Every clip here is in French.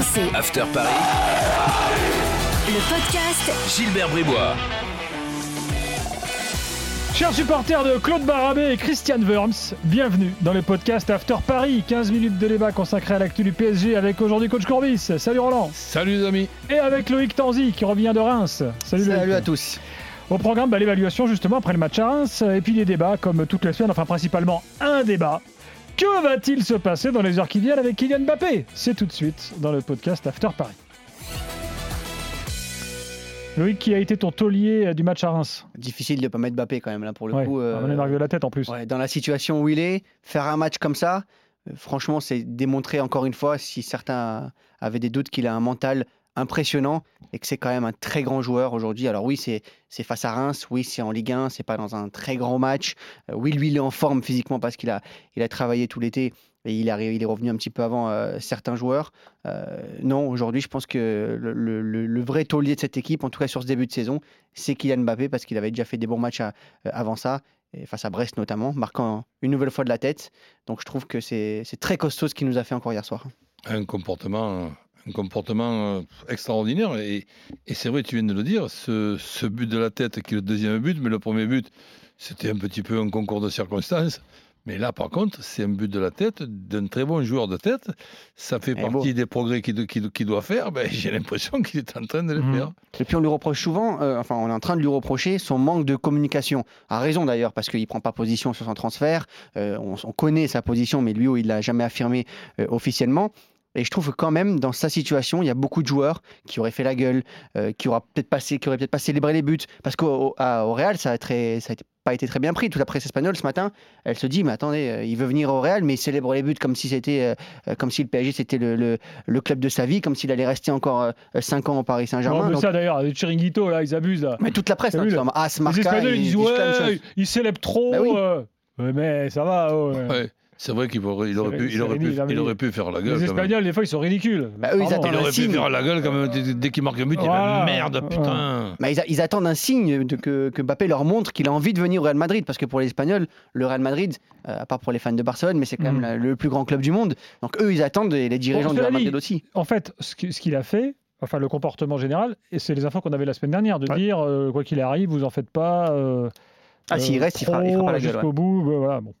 RMC. After Paris. Le podcast Gilbert Bribois. Chers supporters de Claude Barabé et Christian Worms, bienvenue dans le podcast After Paris. 15 minutes de débat consacré à l'actu du PSG avec aujourd'hui coach Courbis. Salut Roland. Salut les amis. Et avec Loïc Tanzi qui revient de Reims. Salut, Salut Loïc. à tous. Au programme, bah, l'évaluation justement après le match à Reims et puis les débats comme toutes les semaines, enfin principalement un débat. Que va-t-il se passer dans les heures qui viennent avec Kylian Mbappé? C'est tout de suite dans le podcast After Paris. Loïc, qui a été ton taulier euh, du match à Reims? Difficile de ne pas mettre Mbappé quand même là pour le Ouais, coup. euh, on marque de la tête en plus. ouais, dans la situation où il est, faire un match comme ça, euh, franchement, c'est démontrer encore une fois, si certains avaient des doutes, qu'il a un mental impressionnant et que c'est quand même un très grand joueur aujourd'hui. Alors oui, c'est face à Reims, oui, c'est en Ligue 1, c'est pas dans un très grand match. Euh, oui, lui, il est en forme physiquement parce qu'il a, il a travaillé tout l'été et il, est revenu un petit peu avant euh, certains joueurs. Euh, non, aujourd'hui, je pense que le, vrai taulier de cette équipe, en tout cas sur ce début de saison, c'est Kylian Mbappé parce qu'il avait déjà fait des bons matchs avant ça, face à Brest notamment, marquant une nouvelle fois de la tête. Donc je trouve que c'est très costaud ce qu'il nous a fait encore hier soir. Un comportement, un comportement euh, extraordinaire. Et, et c'est vrai, tu viens de le dire, ce, ce but de la tête qui est le deuxième but, mais le premier but, c'était un petit peu un concours de circonstances. Mais là, par contre, c'est un but de la tête d'un très bon joueur de tête. Ça fait Et partie des progrès qu'il do- qu'il- qu'il doit faire. Ben, J'ai l'impression qu'il est en train de les Mhm. faire. Et puis on lui reproche souvent, euh, enfin on est en train de lui reprocher son manque de communication. A raison d'ailleurs parce qu'il prend pas position sur son transfert. Euh, on, on connaît sa position, mais lui il l'a jamais affirmé euh, officiellement. Et je trouve que quand même dans sa situation, il y a beaucoup de joueurs qui auraient fait la gueule, euh, qui auraient peut-être passé, qui auraient peut-être pas célébré les buts, parce qu'au au- Real ça a très, ça a été- pas été très bien pris. Toute la presse espagnole ce matin, elle se dit mais attendez, euh, il veut venir au Real, mais il célèbre les buts comme si c'était, euh, comme si le PSG c'était le, le- le club de sa vie, comme s'il allait rester encore 5 ans au Paris Non, Saint-Germain. mais Donc- ça d'ailleurs, les Chiringuito là, ils abusent là. mais toute la presse, hein, là vois, As, Les Espagnols ils disent ouais, ils célèbrent trop. Bah oui. euh. Mais ça va. ouais. Ouais, c'est vrai qu'il aurait, il aurait, C'est- pu, il c'est aurait, pu, ridicule, il mais- aurait pu faire la gueule. Les quand même. Espagnols, des fois, ils sont ridicules. Bah, eux, ils attendent Il un aurait pu signe. faire la gueule quand même dès, dès qu'il marque un but. Il Voilà. merde, putain. Bah, ils, a- ils attendent un signe de que, que Mbappé leur montre qu'il a envie de venir au Real Madrid. Parce que pour les Espagnols, le Real Madrid, euh, à part pour les fans de Barcelone, mais c'est quand même la- le plus grand club du monde. Donc eux, ils attendent, et les dirigeants Bon, du Real Madrid aussi. En fait, ce qui- ce qu'il a fait, enfin le comportement général, et c'est les infos qu'on avait la semaine dernière, de Ouais. dire euh, quoi qu'il arrive, vous en faites pas. euh, Ah, s'il euh, reste, il fera, il fera pas la gueule. Jusqu'au ouais. bout, euh, voilà. Bon.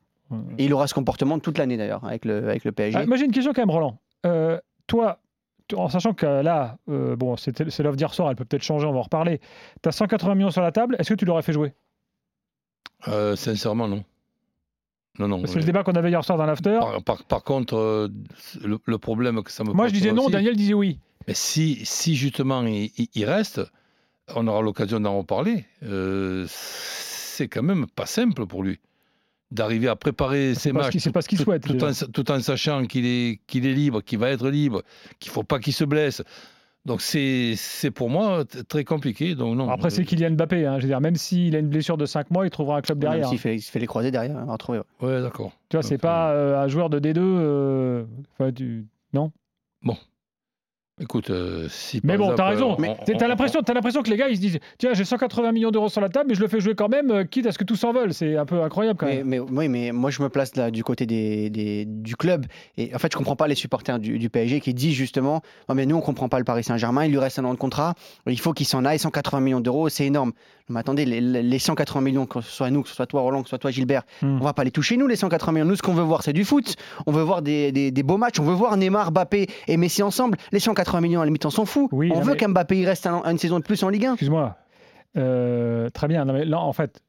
Et il aura ce comportement toute l'année d'ailleurs, avec le, avec le PSG. Ah, moi j'ai une question quand même, Roland. Euh, toi, en sachant que là, euh, bon, c'est l'offre d'hier soir, elle peut peut-être changer, on va en reparler. Tu as 180 millions sur la table, est-ce que tu l'aurais fait jouer? Euh, sincèrement, non. Non, non. C'est le débat qu'on avait hier soir dans l'after. Par, par- par contre, euh, le, le problème que ça me Moi je disais non, aussi, Daniel disait oui. Mais si, si justement il, il- il reste, on aura l'occasion d'en reparler. euh, c'est quand même pas simple pour lui d'arriver à préparer ses matchs c'est pas ce qu'il tout, souhaite. tout en, sa- tout en sachant qu'il est, qu'il est libre, qu'il va être libre, qu'il faut pas qu'il se blesse. Donc c'est c'est pour moi très compliqué. Donc non. Après, c'est Kylian Mbappé. hein. Je veux dire, même s'il a une blessure de 5 mois, il trouvera un club Même derrière. s'il fait, il se fait les croisés derrière, on va retrouver. ouais. Ouais, d'accord. Tu vois, c'est pas euh, un joueur de D2. euh, enfin, tu- Écoute, euh, si Mais bon, t'as raison. Mais on- t'as on- l'impression, t'as l'impression que les gars, ils se disent, tiens, j'ai 180 millions d'euros sur la table, mais je le fais jouer quand même, euh, quitte à ce que tout s'envole. C'est un peu incroyable quand Mais, même. mais, oui, mais moi je me place là du côté des, des- du club. Et en fait, je comprends pas les supporters du, du PSG qui disent justement Non, mais nous on comprend pas le Paris Saint-Germain, il lui reste un an de contrat, il faut qu'il s'en aille, 180 millions d'euros, c'est énorme. Mais attendez, les, les 180 millions, que ce soit nous, que ce soit toi Roland, que ce soit toi Gilbert, Hmm. on va pas les toucher nous, les 180 millions. Nous, ce qu'on veut voir, c'est du foot. On veut voir des, des- des beaux matchs, on veut voir Neymar, Mbappé et Messi ensemble. Les 180 millions, à la limite, on s'en fout. Oui, on veut mais- qu'Mbappé il reste un- une saison de plus en Ligue 1. Excuse-moi. Euh, très bien. Non, mais là, en fait,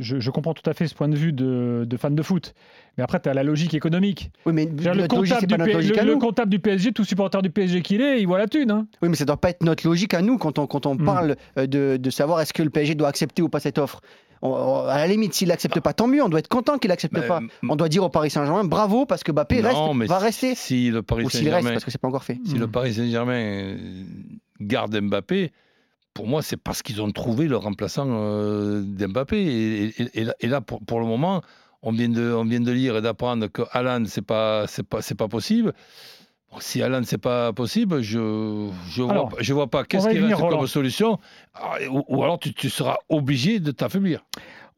je, je comprends tout à fait ce point de vue de, de fan de foot. Mais après, tu as la logique économique. Oui, mais Le comptable, c'est du pas notre P- logique le- le comptable du PSG, tout supporter du PSG qu'il est, il voit la thune. hein. Oui, mais ça doit pas être notre logique à nous quand on, quand on Hmm. parle euh, de, de savoir est-ce que le PSG doit accepter ou pas cette offre. On- on- à la limite, s'il n'accepte pas, tant mieux. On doit être content qu'il n'accepte Mais, pas. On doit dire au Paris Saint-Germain bravo parce que Mbappé non, reste, mais va si- rester. Si le Paris Ou s'il reste, parce que c'est pas encore fait. Si le Mm. Paris Saint-Germain euh, garde Mbappé, pour moi, c'est parce qu'ils ont trouvé le remplaçant euh, d'Mbappé. Et, et- et là- et là, pour, pour le moment, on vient de, on vient de lire et d'apprendre que Alan, c'est pas, c'est pas, c'est pas possible. Bon, si Alan, c'est pas possible, je, je vois, je vois pas qu'est-ce va y qui venir, reste comme Roland. solution? Ah, Ou, ou alors, tu, tu seras obligé de t'affaiblir.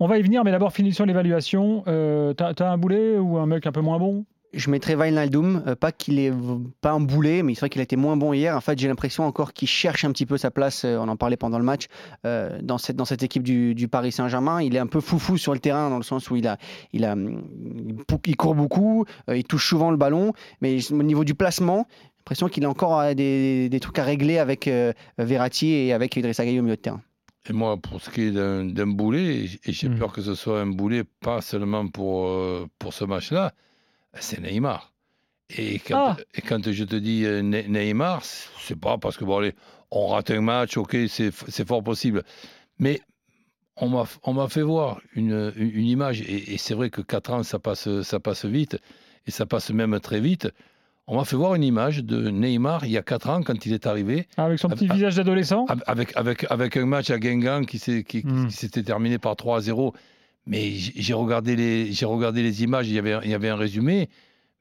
On va y venir, mais d'abord, finissons l'évaluation. Euh, T'as t'as un boulet ou un mec un peu moins bon? Je mettrais Wijnaldum, euh, pas qu'il est pas un boulet, mais c'est vrai qu'il a été moins bon hier. En fait, j'ai l'impression encore qu'il cherche un petit peu sa place. euh, on en parlait pendant le match euh, dans cette dans cette équipe du, du Paris Saint-Germain. Il est un peu foufou sur le terrain dans le sens où il a il a il court beaucoup, euh, il touche souvent le ballon, mais au niveau du placement. j'ai l'impression qu'il a encore euh, des, des trucs à régler avec euh, Verratti et avec Idrissa Gueye au milieu de terrain. Et moi, pour ce qui est d'un d'un boulet, et j'ai Mm. peur que ce soit un boulet pas seulement pour, euh, pour ce match-là, c'est Neymar. Et quand, Ah. et quand je te dis euh, Ne- Neymar, c'est pas parce que bon, allez, on rate un match, ok, c'est fort possible. Mais on m'a fait voir une, une image, et, et c'est vrai que 4 ans, ça passe, ça passe vite, et ça passe même très vite. On m'a fait voir une image de Neymar il y a 4 ans quand il est arrivé. Ah, Avec son petit visage d'adolescent? Avec, avec, avec un match à Guingamp qui Mm. qui s'était terminé par 3 à 0. Mais j'ai regardé, les, j'ai regardé les images, il y, avait, il y avait un résumé.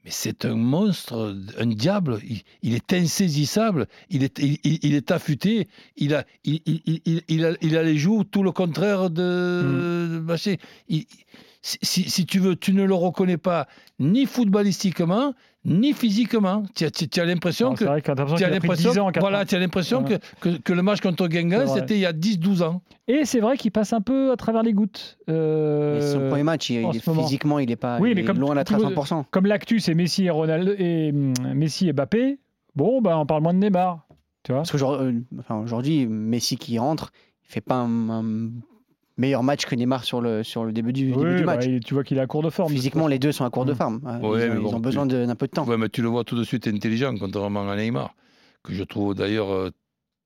Mais c'est un monstre, un diable. Il, il est insaisissable, il est, il, est affûté, il a, il, a, il a les joues tout le contraire de. Bachet. Si, si- si tu veux, tu ne le reconnais pas ni footballistiquement, ni physiquement. Tu as, l'impression que vrai tu as l'impression 10 ans en quatre voilà, ans. tu as l'impression Voilà. que, que, que le match contre Guingamp, c'était il y a 10-12 ans. Et c'est vrai qu'il passe un peu à travers les gouttes. Euh, son premier match, il, il est- physiquement, il est pas Oui, il mais est comme loin d'être à veux- 100%. Comme l'actu, c'est Messi et Ronaldo et hum, Messi et Mbappé. Bon, bah, on parle moins de Neymar. Tu vois Parce qu'aujourd'hui, enfin, aujourd'hui, Messi qui rentre, il fait pas un, un meilleur match que Neymar sur le, sur le début du, début Oui, du bah, match. tu vois qu'il est à court de forme. Physiquement, les deux sont à court de Mm. forme. Ouais, ils, ont, ils besoin d'un peu de temps. Ouais, mais tu le vois tout de suite intelligent, contrairement à Neymar, que je trouve d'ailleurs euh,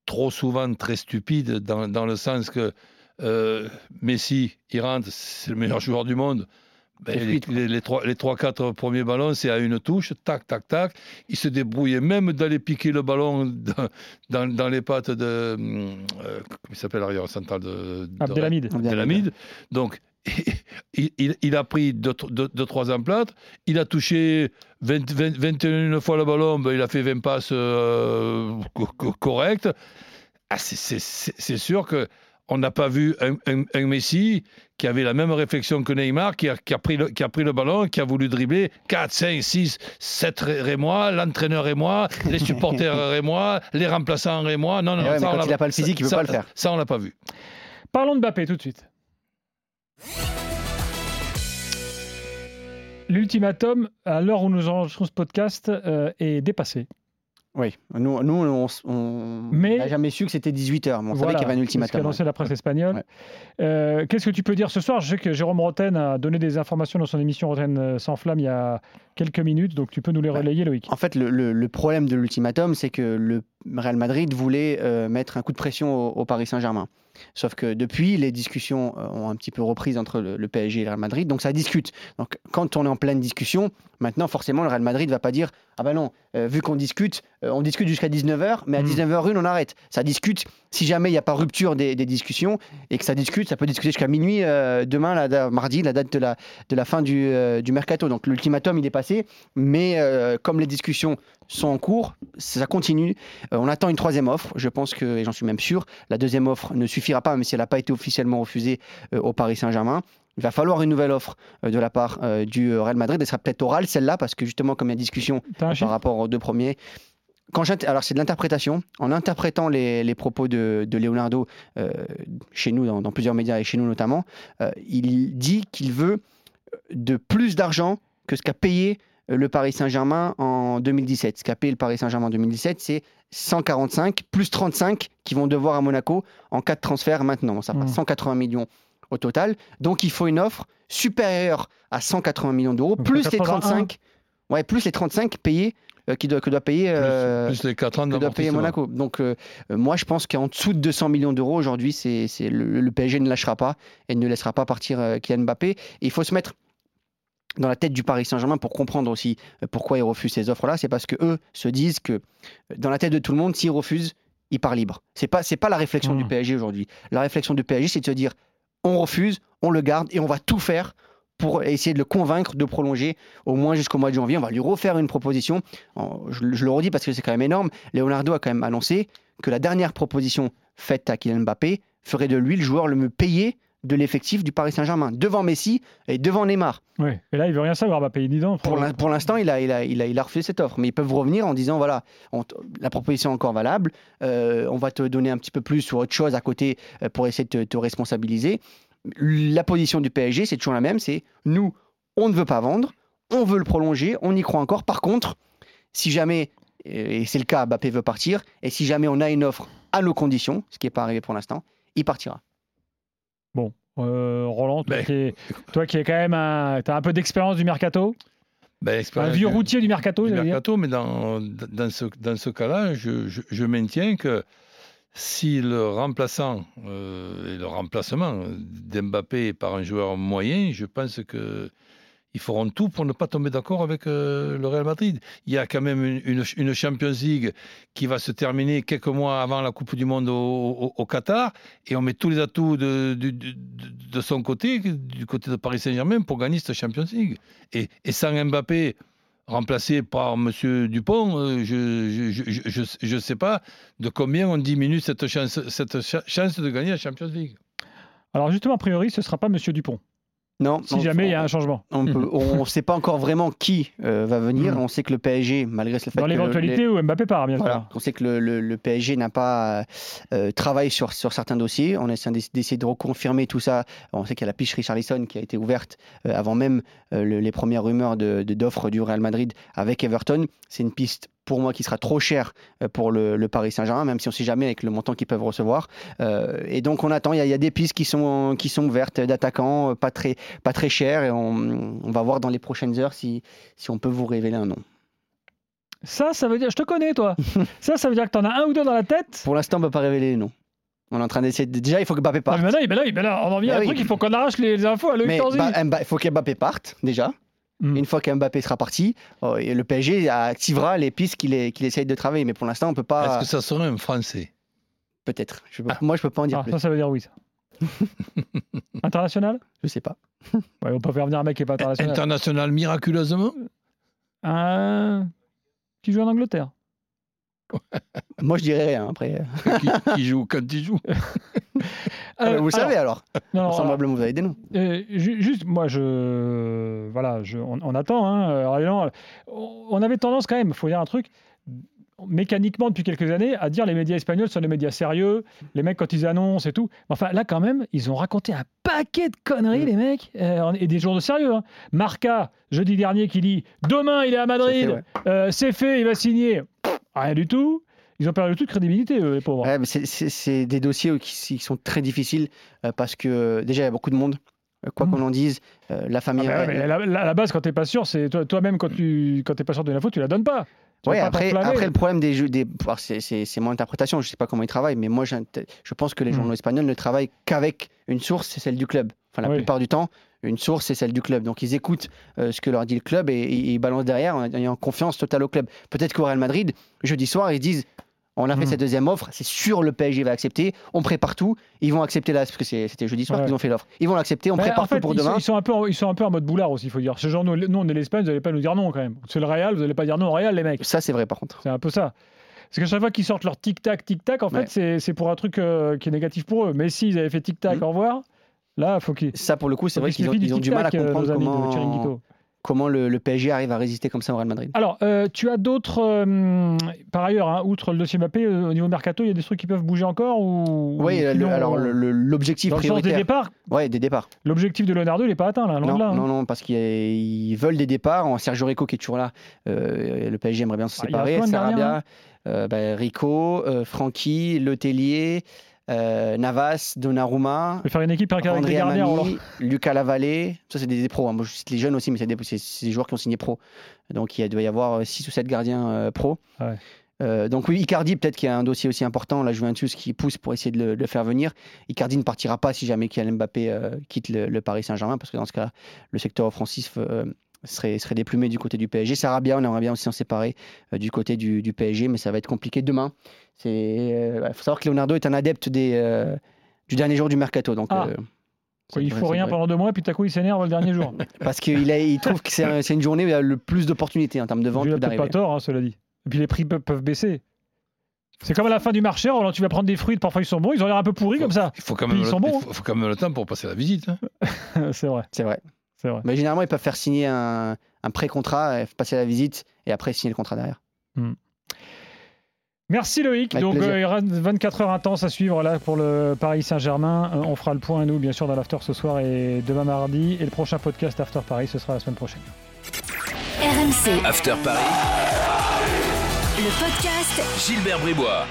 trop souvent très stupide, dans, dans le sens que euh, Messi, il rentre, c'est le meilleur joueur du monde. Ben, les, les, les trois, les trois, quatre premiers ballons, c'est à une touche, tac, tac, tac. Il se débrouillait même d'aller piquer le ballon dans, dans, dans les pattes de. hum, euh, comment il s'appelle l'arrière central de, de Abdelhamid. Abdelhamid. Donc, il, il- il a pris 2-3 emplantes. Il a touché 20 20 21 fois le ballon. ben, il a fait 20 passes euh, co- co- correctes. Ah, c'est- c'est- c'est c'est sûr que on n'a pas vu un, un- un Messi qui avait la même réflexion que Neymar, qui a, qui a pris, le, qui a pris le ballon, qui a voulu dribbler 4, 5, 6, 7 et moi, l'entraîneur et moi, les supporters et moi, les remplaçants et moi. Non, non, Eh ouais, ça, on quand il a pas le physique, il peut ça- pas le faire. Ça, on l'a pas vu. Parlons de Mbappé tout de suite. L'ultimatum, à l'heure où nous enregistrons ce podcast, euh, est dépassé. Oui, nous, nous on on n'a jamais su que c'était 18h, mais on savait Voilà, qu'il y avait un C'est ce ultimatum. qu'a annoncé la presse espagnole. Ouais. Euh, Qu'est-ce que tu peux dire ce soir? Je sais que Jérôme Roten a donné des informations dans son émission Roten euh, sans flamme il y a quelques minutes, donc tu peux nous les Ouais. relayer, Loïc. En fait, le, le- le problème de l'ultimatum, c'est que le Real Madrid voulait euh, mettre un coup de pression au, au Paris Saint-Germain. Sauf que depuis, les discussions euh, ont un petit peu repris entre le, le PSG et le Real Madrid, donc ça discute. Donc quand on est en pleine discussion, maintenant forcément le Real Madrid va pas dire ah ben non, euh, vu qu'on discute, euh, on discute jusqu'à 19h, mais à Mm. 19h01 on arrête. Ça discute. Si jamais il n'y a pas rupture des, des discussions et que ça discute, ça peut discuter jusqu'à minuit euh, demain, la, mardi, la date de la, de la fin du, du mercato. Donc l'ultimatum il est passé, mais comme les discussions sont en cours, ça continue. Euh, on attend une troisième offre. Je pense que, et j'en suis même sûr, la deuxième offre ne suffira pas, même si elle n'a pas été officiellement refusée euh, au Paris Saint-Germain. Il va falloir une nouvelle offre euh, de la part du Real Madrid. Elle sera peut-être orale, celle-là, parce que justement, comme il y a discussion par rapport aux deux premiers. Quand alors c'est de l'interprétation. En interprétant les, les propos de, de Leonardo euh, chez nous, dans, dans plusieurs médias et chez nous notamment, euh, il dit qu'il veut de plus d'argent que ce qu'a payé le Paris Saint-Germain en 2017. Ce qu'a payé le Paris Saint-Germain en 2017, c'est 145 plus 35 qui vont devoir à Monaco en cas de transfert maintenant. Ça fera Mm. 180 millions au total. Donc il faut une offre supérieure à 180 millions d'euros, plus les 181. 35, ouais, plus les 35 payés euh, qui doit, que doit payer. euh, plus, plus les 4 ans que doit payer. Monaco. Donc, euh, euh, moi, je pense qu'en dessous de 200 millions d'euros aujourd'hui, c'est, le, le PSG ne lâchera pas et ne laissera pas partir euh, Kylian Mbappé. Et il faut se mettre dans la tête du Paris Saint-Germain pour comprendre aussi euh, pourquoi ils refusent ces offres-là. C'est parce que eux se disent que euh, dans la tête de tout le monde, s'ils refusent, ils partent libre. C'est pas, c'est pas la réflexion du PSG aujourd'hui. La réflexion du PSG, c'est de se dire, on refuse, on le garde et on va tout faire pour essayer de le convaincre de prolonger au moins jusqu'au mois de janvier. On va lui refaire une proposition. Je le redis parce que c'est quand même énorme. Leonardo a quand même annoncé que la dernière proposition faite à Kylian Mbappé ferait de lui le joueur le mieux payé de l'effectif du Paris Saint-Germain, devant Messi et devant Neymar. Oui. Et là, il veut rien savoir, Mbappé. Il dit non. Pour l'in- pour l'instant, il a, il, a, il, a, il a refusé cette offre. Mais ils peuvent revenir en disant voilà, on la proposition est encore valable, euh, on va te donner un petit peu plus ou autre chose à côté euh, pour essayer de te, te responsabiliser. La position du PSG, c'est toujours la même c'est nous, on ne veut pas vendre, on veut le prolonger, on y croit encore. Par contre, si jamais, et c'est le cas, Mbappé veut partir, et si jamais on a une offre à nos conditions, ce qui n'est pas arrivé pour l'instant, il partira. Bon, euh, Roland, toi, Ben. qui es, toi qui es quand même un, as un peu d'expérience du mercato, Ben, un vieux routier du mercato, du mercato, mais dans, dans ce, dans ce cas-là, je, je- je maintiens que si le remplaçant euh, et le remplacement d'Mbappé par un joueur moyen, je pense que ils feront tout pour ne pas tomber d'accord avec euh, le Real Madrid. Il y a quand même une, Champions League qui va se terminer quelques mois avant la Coupe du Monde au, Qatar, et on met tous les atouts de, son côté, du côté de Paris Saint-Germain, pour gagner cette Champions League. Et, sans Mbappé, remplacé par Monsieur Dupont, euh, je je sais pas de combien on diminue cette chance, cette cha- chance de gagner la Champions League. Alors justement, a priori, ce sera pas Monsieur Dupont, Non, si jamais il y a un changement. On ne sait pas encore vraiment qui euh, va venir. Mhm. On sait que le PSG, malgré le fait Dans l'éventualité où Mbappé part, bien sûr. On sait que le, le- le PSG n'a pas euh, travaillé sur, sur certains dossiers. On essaie d'ess- d'essayer de reconfirmer tout ça. On sait qu'il y a la piche Richarlison qui a été ouverte euh, avant même le- les premières rumeurs de- de- d'offres du Real Madrid avec Everton. C'est une piste pour moi qui sera trop chère euh, pour le, le Paris Saint-Germain, même si on ne sait jamais avec le montant qu'ils peuvent recevoir. Euh, et donc on attend. Il y, y a des pistes qui sont, qui sont ouvertes d'attaquants, euh, pas très, pas très chers. Et on, on va voir dans les prochaines heures si, si on peut vous révéler un nom. Ça, ça veut dire, je te connais, toi. ça, ça veut dire que t'en as un ou deux dans la tête. Pour l'instant, on ne peut pas révéler les noms. On est en train d'essayer. de- Déjà, il faut que Mbappé Ah, parte. mais maintenant, il- maintenant, il- maintenant, on en vient à un oui. truc, il faut qu'on arrache les, infos à Loïc Tanzi. bah, il faut qu'Mbappé parte déjà. Mm. Une fois qu'Mbappé sera parti, euh, et le PSG activera les pistes qu'il qu'il essaye de travailler. Mais pour l'instant, on peut Est-ce pas. que ça serait un Français? Peut-être. Peux- Moi, je peux pas en dire Ah, plus. ça, ça veut dire oui, ça. International? Je sais pas. ouais, On peut faire venir un mec qui est pas international. International miraculeusement? Un... Qui joue en Angleterre. Moi, je dirais rien. Après, qui, qui joue quand il joue Euh, vous le savez alors. non, non, alors, Vraisemblablement, vous avez des noms. Euh, ju- juste, moi, je. Voilà, je, on, on attend. Hein, euh, Rayon. on avait tendance quand même, il faut dire un truc, mécaniquement depuis quelques années, à dire les médias espagnols sont des médias sérieux, les mecs quand ils annoncent et tout. Mais Enfin, là, quand même, ils ont raconté un paquet de conneries, Mm. les mecs, euh, et des jours de sérieux. Hein. Marca, jeudi dernier, qui dit demain, il est à Madrid, C'est fait, ouais. euh, fait, il va signer. Rien du tout. Ils ont perdu toute crédibilité, eux, les pauvres. Ouais, c'est- des dossiers qui, qui sont très difficiles euh, parce que euh, déjà, il y a beaucoup de monde. Euh, Quoi Mm. qu'on en dise, euh, la Ah, famille. ouais, mais la, la- la base, quand t'es pas sûr, c'est toi- toi-même quand tu quand t'es pas sûr de l'info, tu la donnes pas. Pas après, après, le problème des jeux, des, alors, c'est, mon interprétation, je sais pas comment ils travaillent, mais moi, je pense que les Mm. journaux espagnols ne travaillent qu'avec une source, c'est celle du club. Enfin, la Oui. plupart du temps, une source, c'est celle du club. Donc, ils écoutent euh, ce que leur dit le club et, et ils balancent derrière en ayant confiance totale au club. Peut-être qu'au Real Madrid, jeudi soir, ils disent on a fait Mm. cette deuxième offre, c'est sûr le PSG va accepter, on prépare tout, ils vont accepter là, parce que c'était jeudi soir Ouais. qu'ils ont fait l'offre. Ils vont l'accepter, on prépare en fait, tout pour ils demain. Sont, ils, sont un peu, en- ils sont un peu en mode boulard aussi, il faut dire. Ce genre, nous, nous, on est l'Espagne, vous n'allez pas nous dire non quand même. C'est le Real, vous n'allez pas dire non au Real, les mecs. Ça, c'est vrai par contre. C'est un peu ça. Parce qu'à chaque fois qu'ils sortent leur tic-tac, tic-tac, en fait, Ouais. c'est- c'est pour un truc euh, qui est négatif pour eux. Mais s'ils avaient fait tic-tac, Mm. au revoir, là, faut qu'ils. Ça, pour le coup, c'est vrai qu'ils ont, méfient ils ont du mal à euh, comprendre comment. Comment le, le PSG arrive à résister comme ça au Real Madrid. Alors, euh, tu as d'autres. euh, par ailleurs, hein, outre le dossier Mbappé, euh, au niveau mercato, il y a des trucs qui peuvent bouger encore ou, Oui, ou le- alors le- le- l'objectif le sens des prioritaire. départs, Ouais, des départs. l'objectif de Leonardo, il n'est pas atteint là, Non, là. hein. non, non, parce qu'ils ils veulent des départs. En Sergio Rico qui est toujours là, le PSG aimerait bien se Ah, a séparer. Sarabia, euh, bah, Rico, Francky, Letellier, euh, Navas, Donnarumma, faire une équipe avec André. Amani, Lucas Lavallée. Ça, c'est des, des pros. hein. Moi, je cite les jeunes aussi, mais c'est des, joueurs qui ont signé pro. Donc, il doit y avoir 6 ou 7 gardiens euh, pro. Ouais. Euh, donc oui, Icardi, peut-être qu'il y a un dossier aussi important, la Juventus qui pousse pour essayer de le, de le faire venir. Icardi ne partira pas si jamais Kylian Mbappé euh, quitte le, le Paris Saint-Germain, parce que dans ce cas, le secteur offensif euh, serait, serait déplumé du côté du PSG. Sarabia, on aimerait bien aussi s'en séparer euh, du côté du, du PSG, mais ça va être compliqué demain. Il faut savoir que Leonardo est un adepte des, euh, du dernier jour du mercato. Donc, Ah. euh, Quoi, il devrait- faut rien pendant deux mois, puis tout à coup il s'énerve le dernier jour. Parce qu'il il trouve que c'est un- c'est une journée où il y a le plus d'opportunités en termes de vente Il a que peut-être pas tort, hein, cela dit. Et puis les prix peuvent, peuvent baisser. C'est comme à la fin du marché, Roland, tu vas prendre des fruits, parfois ils sont bons, ils ont l'air un peu pourris comme ça. Il faut quand même, Ils le, sont bons, il faut, faut quand même le temps pour passer la visite. hein. c'est vrai, C'est vrai. C'est vrai. Mais généralement, ils peuvent faire signer un, un pré-contrat, euh, passer la visite et après signer le contrat derrière. Merci Loïc. Avec Donc euh, il y aura 24 heures intenses à suivre là pour le Paris Saint-Germain. Euh, on fera le point nous bien sûr dans l'after ce soir et demain mardi. Et le prochain podcast After Paris ce sera la semaine prochaine. RMC, After Paris, le podcast Gilbert Bribois.